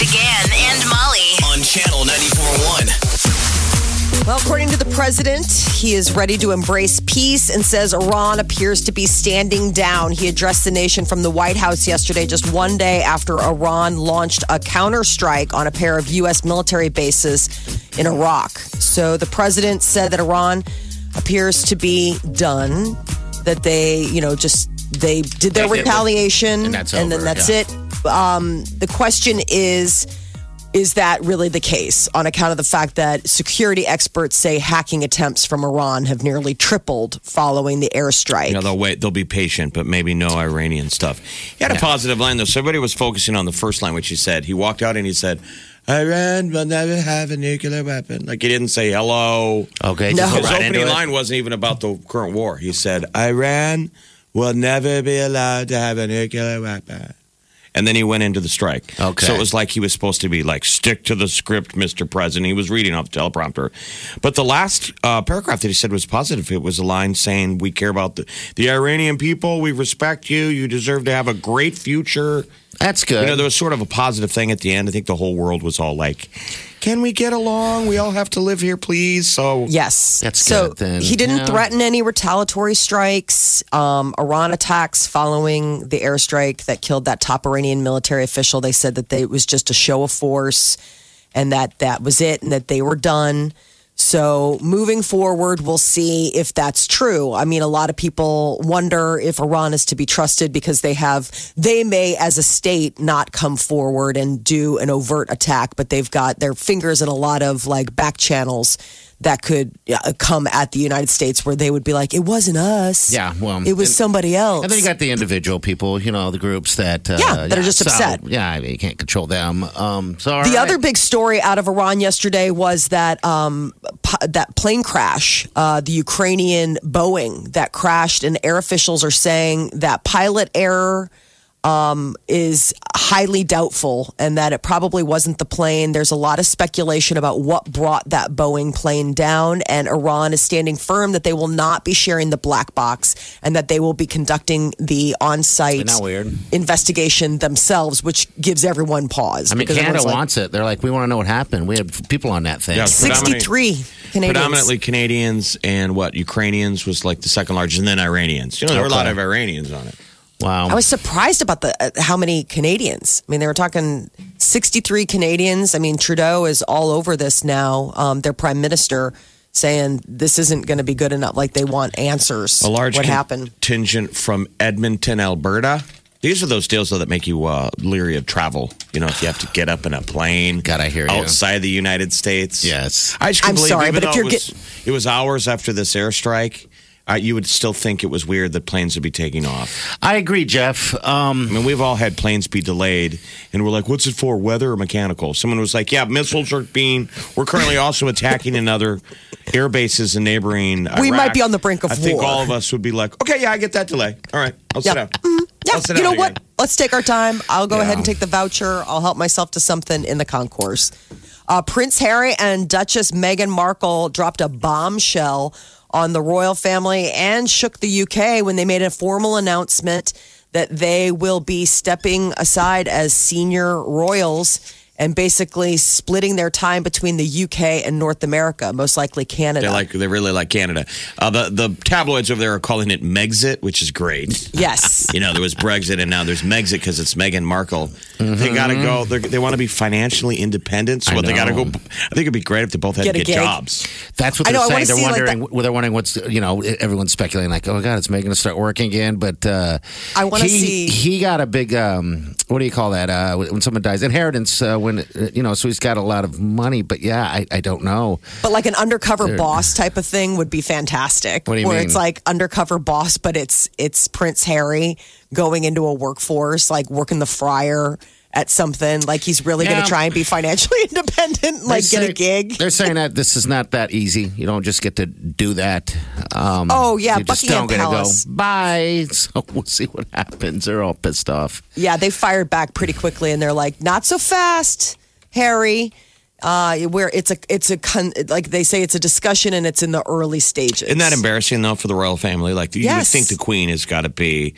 Big Party began and Molly. on channel 94.1. Well, according to the president, he is ready to embrace peace and says Iran appears to be standing down. He addressed the nation from the White House yesterday, just one day after Iran launched a counterstrike on a pair of U.S. military bases in Iraq. So the president said that Iran appears to be done, that they, you know, just they did their They did retaliation, And that's then over, that's yeah. it. Um, the question is is that really the case on account of the fact that security experts say hacking attempts from Iran have nearly tripled following the airstrike? You know, they'll wait. They'll be patient, but maybe no Iranian stuff. He had a positive line though. So everybody was focusing on the first line, which he said. He walked out and he said, "Iran will never have a nuclear weapon." Like he didn't say hello. Okay, No. just go His right into opening it. line wasn't even about the current war. He said, "Iran will never be allowed to have a nuclear weapon." And then he went into the strike. Okay. So it was like he was supposed to be like, stick to the script, Mr. President. He was reading off the teleprompter. But the last uh, paragraph that he said was positive. It was a line saying, We care about the, the Iranian people. We respect you. You deserve to have a great future. That's good. You know, there was sort of a positive thing at the end. I think the whole world was all like, Can we get along? We all have to live here, please. So Yes. That's so good, then. he didn't Yeah. threaten any retaliatory strikes. Um, Iran attacks following the airstrike that killed that top Iranian military official. They said that they, it was just a show of force and that that was it and that they were done. So moving forward, we'll see if that's true. I mean, a lot of people wonder if Iran is to be trusted because they have, they may as a state not come forward and do an overt attack, but they've got their fingers in a lot of like back channels that could uh, come at the United States where they would be like, it wasn't us. Yeah, well, it was and- somebody else. And then you got the individual people, you know, the groups that uh, Yeah, that are just so, upset. Yeah, I mean, you can't control them. Um, so The right. other big story out of Iran yesterday was that um, that plane crash, uh, the Ukrainian Boeing that crashed, and air officials are saying that pilot error um, is highly doubtful, and that it probably wasn't the plane. There's a lot of speculation about what brought that Boeing plane down, and Iran is standing firm that they will not be sharing the black box, and that they will be conducting the on-site Isn't that weird? investigation themselves, which gives everyone pause. I mean, because Canada everyone's like, wants it. They're like, we want to know what happened. We had people on that thing. Yeah. 63 Canadians. predominantly Canadians and what Ukrainians was like the second largest, and then Iranians. You know, there were a lot of Iranians on it. Wow. I was surprised about the uh, how many Canadians. I mean, they were talking 63 Canadians. I mean, Trudeau is all over this now. Um, their prime minister saying this isn't going to be good enough. Like they want answers. A large what happened? contingent from Edmonton, Alberta. These are those deals though that make you uh, leery of travel. You know, if you have to get up in a plane, God, I hear you. outside the United States. Yes. I just can't I'm believe, sorry, even but if you're it was, it was hours after this airstrike, uh, you would still think it was weird that planes would be taking off. I agree, Jeff. Um, I mean, we've all had planes be delayed, and we're like, "What's it for? Weather or mechanical?" Someone was like, "Yeah, missiles are being. We're currently also attacking another air bases in neighboring. We Iraq." might be on the brink of I think all of us would be like, "Okay, yeah, I get that delay. All right, I'll sit Yeah. down. Yeah, I'll sit you know down what? Let's take our time. I'll go Yeah. ahead and take the voucher. I'll help myself to something in the concourse. Uh, Prince Harry and Duchess Meghan Markle dropped a bombshell on the royal family and shook the UK when they made a formal announcement that they will be stepping aside as senior royals and basically splitting their time between the UK and North America, most likely Canada. They like they really like Canada. Uh, the the tabloids over there are calling it Megxit, which is great. yes. You know, there was Brexit and now there's Megxit because it's Meghan Markle. They got to go. They're, want to be financially independent. So I what they got to go. I think it'd be great if they both had Get to get gig. jobs. That's what they're know, saying. They're see, like, wondering. they're wondering what's you know. Everyone's speculating like, oh god, it's Megan to start working again. But uh, I wanna he- see- He got a big. Um, what do you call that? Uh, when someone dies, inheritance. Uh, when uh, you know, so he's got a lot of money. But yeah, I, I don't know. But like an undercover boss type of thing would be fantastic. What do you where mean? it's like undercover boss, but it's it's Prince Harry going into a workforce, like working the fryer at something. Like he's really going to try and be financially independent, like get a gig. They're saying that this is not that easy. You don't just get to do that. Um, Oh, yeah, you just Buckingham don't Palace. go. Bye. So we'll see what happens. They're all pissed off. Yeah, they fired back pretty quickly, and they're like, "Not so fast, Harry." Uh, where it's a it's a con- like they say it's a discussion and it's in the early stages. Isn't that embarrassing though for the royal family? Like you would Yes. think the queen has got to be,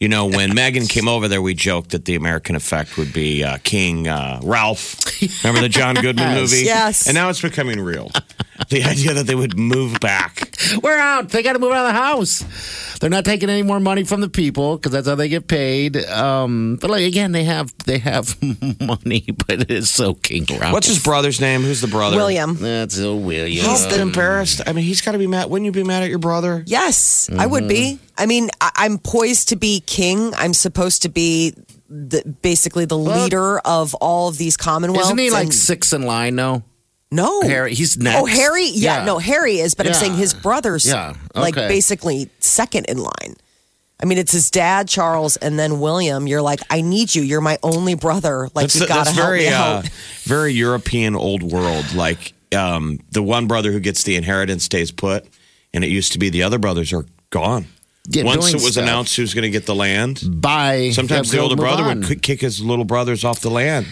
you know, when Meghan came over there, we joked that the American effect would be uh, King uh, Ralph. Remember the John Goodman Yes. movie? Yes. And now it's becoming real. The idea that they would move back. We're out. They got to move out of the house. They're not taking any more money from the people because that's how they get paid. Um, but like again, they have they have money, but it is so King Ralph. What's his brother's name? Who's the brother? William? That's a William. He's embarrassed. I mean, he's got to be mad. Wouldn't you be mad at your brother? Yes, I would be. I mean, I- I'm poised to be king. I'm supposed to be the, basically the leader of all of these commonwealths. Isn't he like and- six in line? No, no Harry. He's next. Oh, Harry? Yeah, Yeah. no, Harry is, but I'm saying his brother's Yeah, like basically second in line. I mean, it's his dad, Charles, and then William. You're like, I need you. You're my only brother. Like, you gotta that's help very, me uh, out. very European old world. Like um, the one brother who gets the inheritance stays put, and it used to be the other brothers are gone. Yeah, Once it was stuff. announced who's going to get the land, by sometimes the older brother on. would kick his little brothers off the land.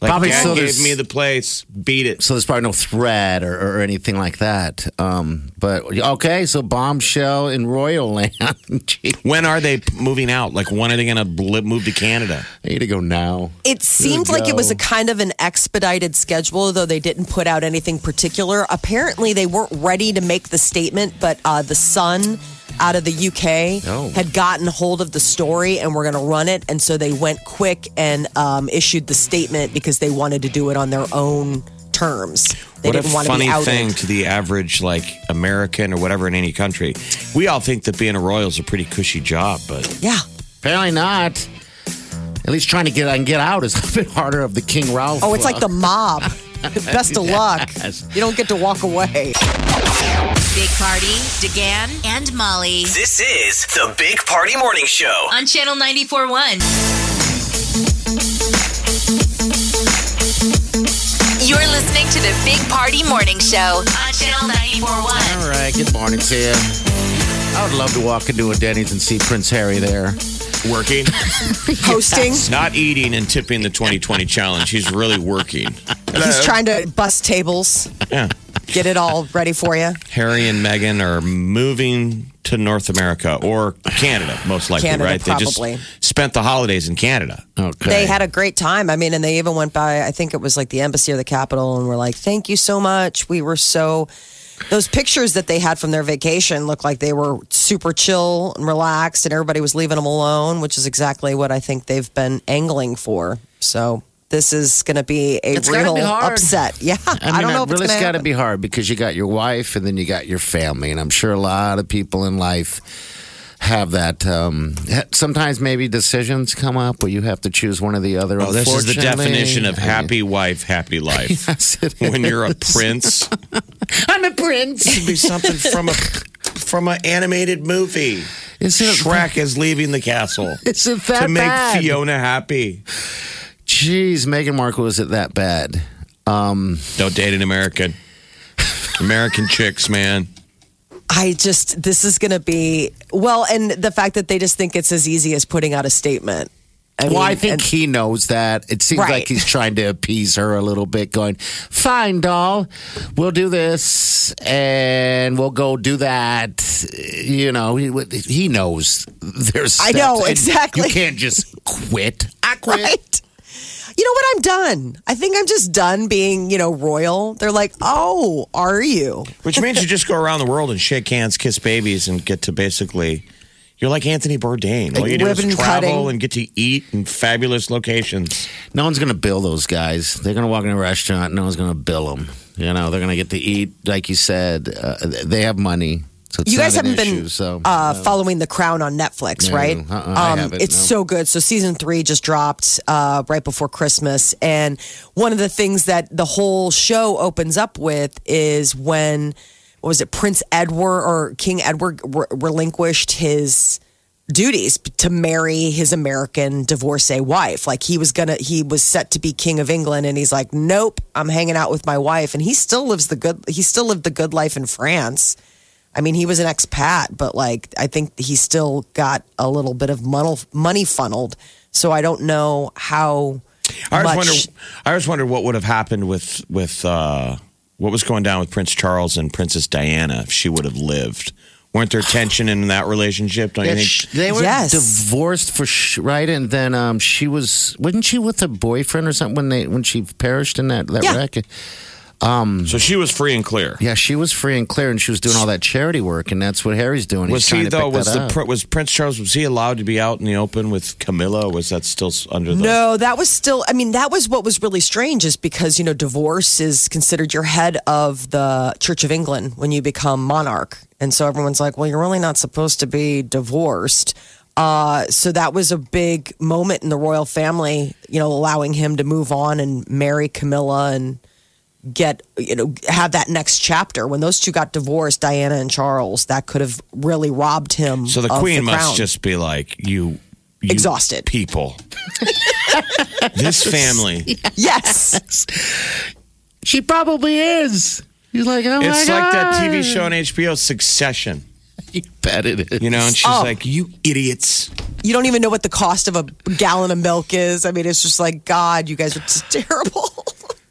Like, Probably Dad so gave there's- me the place, beat it. So there's probably no threat or, or anything like that. Um, but okay, so bombshell in Royal Land. When are they moving out? Like, when are they going to move to Canada? I need to go now. It seemed There we like it was a kind of an expedited schedule, though they didn't put out anything particular. Apparently, they weren't ready to make the statement, but uh, the Sun out of the UK Oh. had gotten hold of the story and were going to run it. And so they went quick and um, issued the statement because they wanted to do it on their own terms. They what a didn't want to be funny outed. thing to the average, like American or whatever in any country. We all think that being a royal is a pretty cushy job, but Yeah. Apparently not. At least trying to get and get out is a bit harder of the King Ralph. Oh, it's like the mob. Best of luck. You don't get to walk away. Big Party, DeGan, and Molly This is the Big Party Morning Show. on Channel 94.1. You're listening to the Big Party Morning Show on Channel 94.1. All right, good morning to you. I would love to walk into a Denny's and see Prince Harry there. working, Hosting. not eating and tipping the 2020 challenge. He's really working. He's trying to bust tables, Yeah. Get it all ready for you. Harry and Meghan are moving to North America or Canada, most likely, Canada, right? They just spent the holidays in Canada. Okay. They had a great time. I mean, and they even went by, I think it was like the embassy or the capital, and were like, thank you so much. We were so. Those pictures that they had from their vacation looked like they were super chill and relaxed, and everybody was leaving them alone, which is exactly what I think they've been angling for. So this is going to be a It's real be upset. Yeah, I, I, don't know it if it's really going got to to be hard because you got your wife and then you got your family, and I'm sure a lot of people in life have that. Um, sometimes maybe decisions come up where you have to choose one or the other. Oh, this is the definition of happy wife, happy life. Yes, it when you're a prince, I'm a prince. it'd be something from a from an animated movie. Isn't it- Shrek is leaving the castle Isn't that to make bad? Fiona happy. Jeez, Meghan Markle is it that bad? Um, Don't date an American. American chicks, man. I just, this is going to be, well, and the fact that they just think it's as easy as putting out a statement. I well, I think and- he knows that. It seems Right. like he's trying to appease her a little bit, going, "Fine, doll, we'll do this, and we'll go do that." You know, he, he knows there's. I know, exactly. You can't just quit. I quit. Right. You know what? I'm done. I think I'm just done being, you know, royal. They're like, oh, are you? Which means you just go around the world and shake hands, kiss babies, and get to basically. You're like Anthony Bourdain. All Like you do is travel cutting. and get to eat in fabulous locations. No one's going to bill those guys. They're going to walk in a restaurant. No one's going to bill them. You know, they're going to get to eat, like you said. Uh, they have money. So You guys haven't been so, uh, following The Crown on Netflix, No, right? uh-uh, I it's no. so good. So season three just dropped uh, right before Christmas, and one of the things that the whole show opens up with is when what was it Prince Edward or King Edward re- relinquished his duties to marry his American divorcee wife. Like he was gonna, he was set to be king of England, and he's like, nope, I'm hanging out with my wife, and he still lives the good. He still lived the good life in France. I mean, he was an expat, but like I think he still got a little bit of money, money funneled. So I don't know how I always much. wonder. I always wondered what would have happened with with uh, what was going down with Prince Charles and Princess Diana if she would have lived. Weren't there tension in that relationship? Don't Yeah, you think? they were Yes. divorced for sh- right, and then um, she was wasn't she with a boyfriend or something when they when she perished in that that Yeah. wreck? So she was free and clear. Yeah, she was free and clear, and she was doing all that charity work, and that's what Harry's doing. Was He's he to though? Was the up. pr- was Prince Charles? Was he allowed to be out in the open with Camilla? Was that still under the? No, that was still, I mean, that was what was really strange is because, you know, divorce is considered your head of the Church of England when you become monarch. And so everyone's like, well, you're really not supposed to be divorced. Uh, so that was a big moment in the royal family, you know, allowing him to move on and marry Camilla and get, you know, have that next chapter. When those two got divorced, Diana and Charles, that could have really robbed him. So the of queen the must crown. just be like you. you Exhausted. people. this family. Yes. She probably is. He's like, oh my It's like that TV show on HBO, Succession. You bet it is. You know, and she's Oh. like, "You idiots." you don't even know what the cost of a gallon of milk is. I mean, it's just like, God, you guys are just terrible.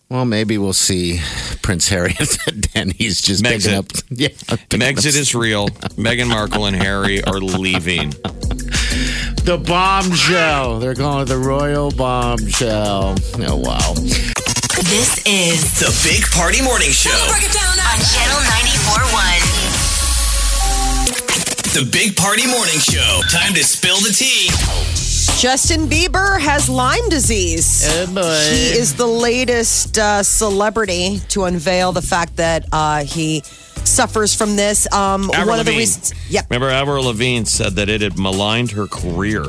Well, maybe we'll see Prince Harry at Denny's just Megxit. picking up. Yeah, picking up Megxit is real. Meghan Markle and Harry are leaving. the bombshell. They're going with the royal bombshell. Oh wow. This is The Big Party Morning Show. on Channel 94.1. The Big Party Morning Show. Time to spill the tea. Justin Bieber has Lyme disease. Oh, boy. He is the latest uh, celebrity to unveil the fact that uh, he suffers from this. Um, Avril one of the Lavigne. reasons, yep, Remember, Avril Lavigne said that it had maligned her career.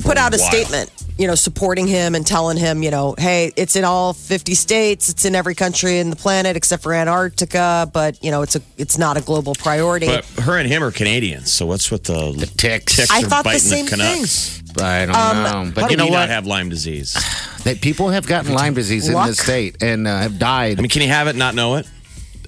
She put out a while. statement, you know, supporting him and telling him, you know, hey, it's in all 50 states, it's in every country in the planet except for Antarctica, but you know, it's a, it's not a global priority. But her and him are Canadians, so what's with the, the ticks. Ticks I thought the biting same the Canucks. I don't Um, know, but How you know we what? not have Lyme disease? That people have gotten Lyme disease in Luck. this state and uh, have died. I mean, can you have it and not know it?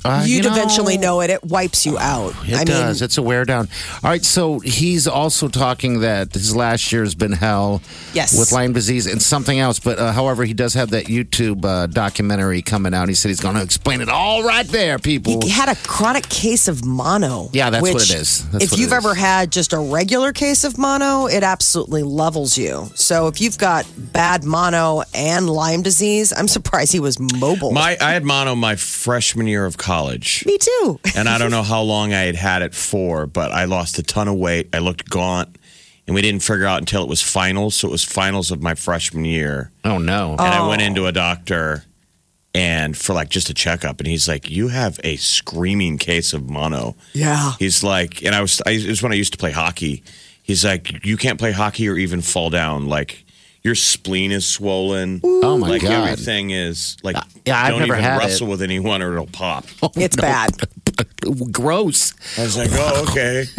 Uh, You'd you eventually know it. It wipes you out. It I does. mean, it's a wear down. All right. So he's also talking that his last year has been hell. Yes. With Lyme disease and something else. But uh, however, he does have that YouTube uh, documentary coming out. He said he's going to explain it all right there, people. he had a chronic case of mono. Yeah, that's what it is. That's if you've is. ever had just a regular case of mono, it absolutely levels you. So if you've got bad mono and Lyme disease, I'm surprised he was mobile. My, I had mono my freshman year of college. Me too. and I don't know how long I had had it for, but I lost a ton of weight. I looked gaunt, and we didn't figure out until it was finals. So it was finals of my freshman year, oh, no. and I went oh. into a doctor and for like just a checkup, and he's like, "You have a screaming case of mono." Yeah. He's like, and I was, I, it was when I used to play hockey. He's like, you can't play hockey or even fall down. Like your spleen is swollen. Oh, my like God. everything is like. yeah, I've don't never even had wrestle it. with anyone or it'll pop. It's bad. Gross. I was like, oh, okay.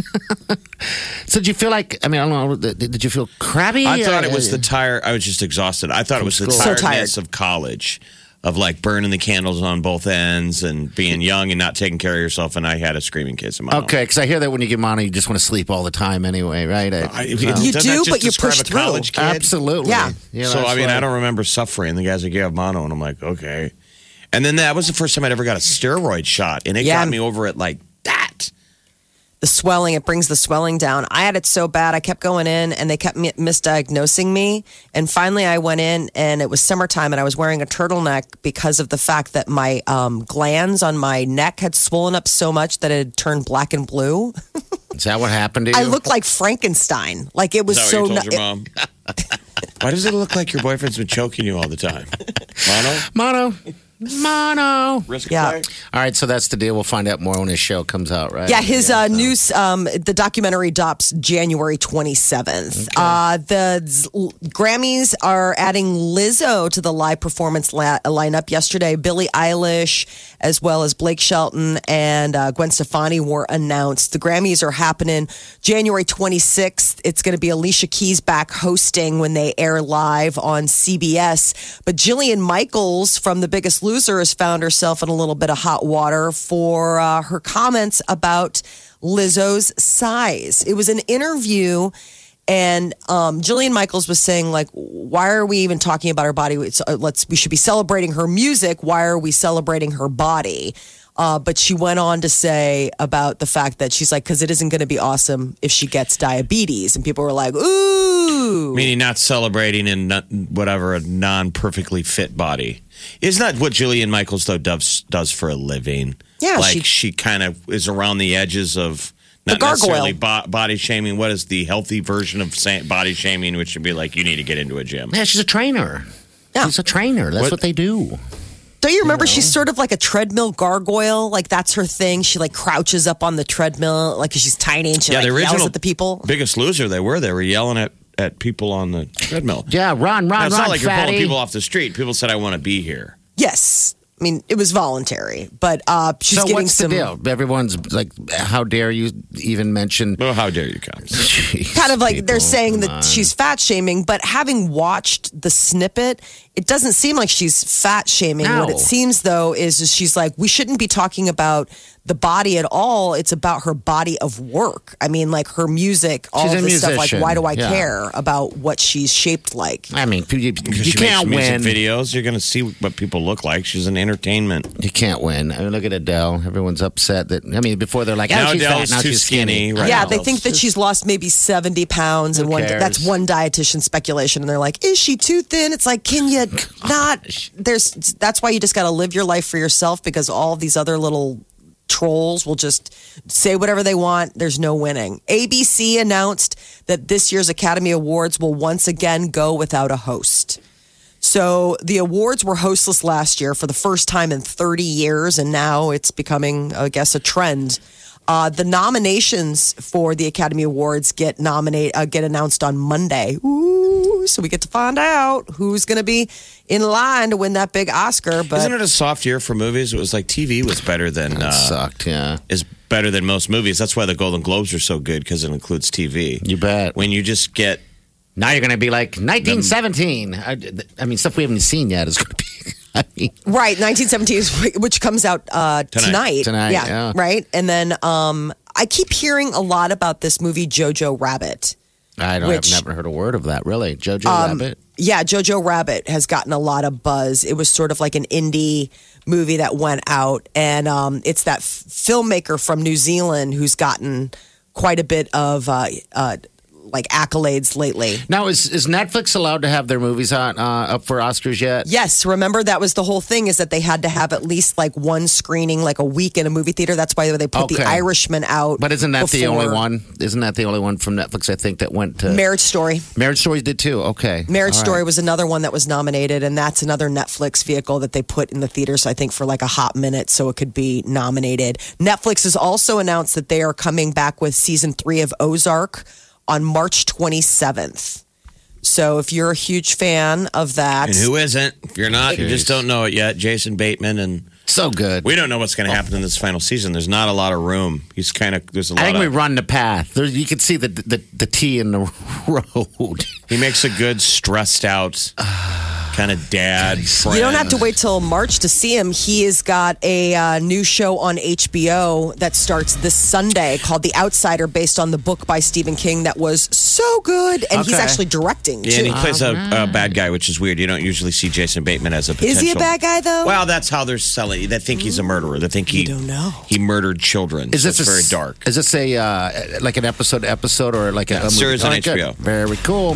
So did you feel like, I mean, I don't know, did did you feel crabby? I thought it Uh, was the tire. I was just exhausted. I thought it was the school. So tiredness tired. of college, of like burning the candles on both ends and being young and not taking care of yourself. And I had a screaming case of mono. Okay, because I hear that when you get mono, you just want to sleep all the time anyway, right? I- I, You doesn't do, but you push through. college kid? Absolutely. Yeah. yeah so I mean, why- I don't remember suffering. The guys like, you have mono, and I'm like, okay. And then that was the first time I'd ever got a steroid shot, and it Yeah. got me over it like that. The swelling, it brings the swelling down. I had it so bad, I kept going in and they kept misdiagnosing me. And finally, I went in and it was summertime and I was wearing a turtleneck because of the fact that my um, glands on my neck had swollen up so much that it had turned black and blue. Is that what happened to you? I looked like Frankenstein. Like it was Is that so. what you told nu- your mom? Why does it look like your boyfriend's been choking you all the time? Mono? mono. Mono. Risk Yeah. play? All right, so that's the deal. We'll find out more when his show comes out, right? Yeah, his uh, so- news, um, the documentary drops January 27th. Uh, the Z- Grammys are adding Lizzo to the live performance la- lineup yesterday. Billie Eilish, as well as Blake Shelton and uh, Gwen Stefani were announced. The Grammys are happening January 26th. It's going to be Alicia Keys back hosting when they air live on CBS. But Jillian Michaels from The Biggest Loser has found herself in a little bit of hot water for uh, her comments about Lizzo's size. It was an interview. And um, Jillian Michaels was saying, like, why are we even talking about her body? It's, uh, let's we should be celebrating her music. Why are we celebrating her body? Uh, but she went on to say about the fact that she's like, because it isn't going to be awesome if she gets diabetes. And people were like, ooh. Meaning not celebrating in whatever a non perfectly fit body. Isn't that what Jillian Michaels though does does for a living? Yeah, like she- she, kind of is around the edges of not necessarily bo- body shaming. What is the healthy version of body shaming? Which would be like you need to get into a gym. Yeah, she's a trainer. Yeah. She's a trainer. That's What- what, they do. Don't you remember? She's sort of like a treadmill gargoyle. Like that's her thing. She like crouches up on the treadmill, like she's tiny and she Yeah, like the original yells at the people. Biggest Loser, they were they were yelling at at people on the treadmill. Yeah, run, Now, run, it's not like you're pulling people off the street. People said, "I want to be here." Yes, I mean it was voluntary, but uh, she's so getting what's some the deal? Everyone's like, how dare you even mention? Well, how dare you come? Jeez, kind of like they're saying that on. she's fat shaming, but having watched the snippet, it doesn't seem like she's fat shaming. What it seems though is, is she's like, we shouldn't be talking about the body at all. It's about her body of work. I mean, like her music, all She's of a this stuff. Like, musician. why do I Yeah. care about what she's shaped like? I mean, you, you, you she can't makes win. music videos. You're going to see what people look like. She's an entertainment. You can't win. I mean, look at Adele. Everyone's upset that. I mean, before they're like, "Oh, Now she's Adele's fat. Now too she's skinny." skinny, right. yeah, now. they think that she's lost maybe 70 pounds and one cares? that's one dietitian speculation and they're like, "Is she too thin?" It's like, "Can you not there's that's why you just got to live your life for yourself because all these other little trolls will just say whatever they want. There's no winning. ABC announced that this year's Academy Awards will once again go without a host. So the awards were hostless last year for the first time in 30 years, and now it's becoming, I guess, a trend. Uh, the nominations for the Academy Awards get nominate uh, get announced on Monday. Ooh, so we get to find out who's going to be in line to win that big Oscar. But Isn't it a soft year for movies? It was like TV was better than That uh, sucked. Yeah, is better than most movies. That's why the Golden Globes are so good because it includes TV. you bet. When you just get now you're going to be like 1917. I, I mean, stuff we haven't seen yet is going to be. I mean, Right, 1917, is- which comes out uh, Tonight. tonight. Tonight, yeah. right. And then um, I keep hearing a lot about this movie Jojo Rabbit. I don't. Which- I've never heard a word of that. Really, Jojo Um, Rabbit. Yeah, Jojo Rabbit has gotten a lot of buzz. It was sort of like an indie movie that went out, and um, it's that f- filmmaker from New Zealand who's gotten quite a bit of uh, uh, like accolades lately. Now, is is Netflix allowed to have their movies on uh, up for Oscars yet? Yes, remember that was the whole thing is that they had to have at least like one screening, like a week in a movie theater. That's why they put Okay. the Irishman out. But isn't that the only one? Isn't that the only one from Netflix? I think that went to Marriage Story. Marriage Story did too. Okay, Marriage All Story right. was another one that was nominated, and that's another Netflix vehicle that they put in the theaters, I think, for like a hot minute so it could be nominated. Netflix has also announced that they are coming back with season three of Ozark on March 27th. So if you're a huge fan of that, and who isn't? If you're not, you just don't know it yet. Jason Bateman and so good. we don't know what's going to oh. happen in this final season. There's not a lot of room. He's kind of there's a lot I think we of. run the path. There, you can see the, the the T in the road. He makes a good stressed out kind of dad. Friend. You don't have to wait till March to see him. He has got a uh, new show on HBO that starts this Sunday called The Outsider, based on the book by Stephen King that was so good, and he's actually directing Yeah, too. and he plays a, a bad guy, which is weird. You don't usually see Jason Bateman as a potential. Is he a bad guy though? Well, that's how they're selling. They think he's a murderer. They think he don't know. he murdered children. Is So this it's a very dark? Is this a uh, like an episode episode or like a, Yeah, a movie? series on All right, good. HBO. Very cool.